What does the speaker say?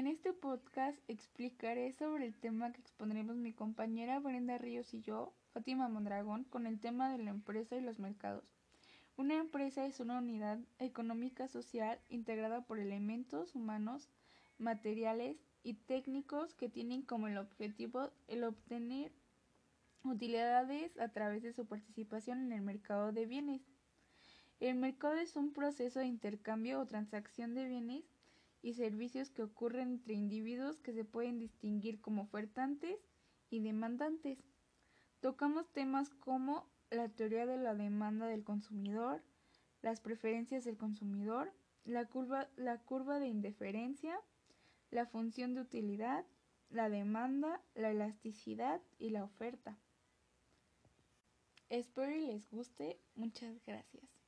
En este podcast explicaré sobre el tema que expondremos mi compañera Brenda Ríos y yo, Fátima Mondragón, con el tema de la empresa y los mercados. Una empresa es una unidad económica social integrada por elementos humanos, materiales y técnicos que tienen como el objetivo el obtener utilidades a través de su participación en el mercado de bienes. El mercado es un proceso de intercambio o transacción de bienes y servicios que ocurren entre individuos que se pueden distinguir como ofertantes y demandantes. Tocamos temas como la teoría de la demanda del consumidor, las preferencias del consumidor, la curva, la curva de indiferencia, la función de utilidad, la demanda, la elasticidad y la oferta. Espero y les guste. Muchas gracias.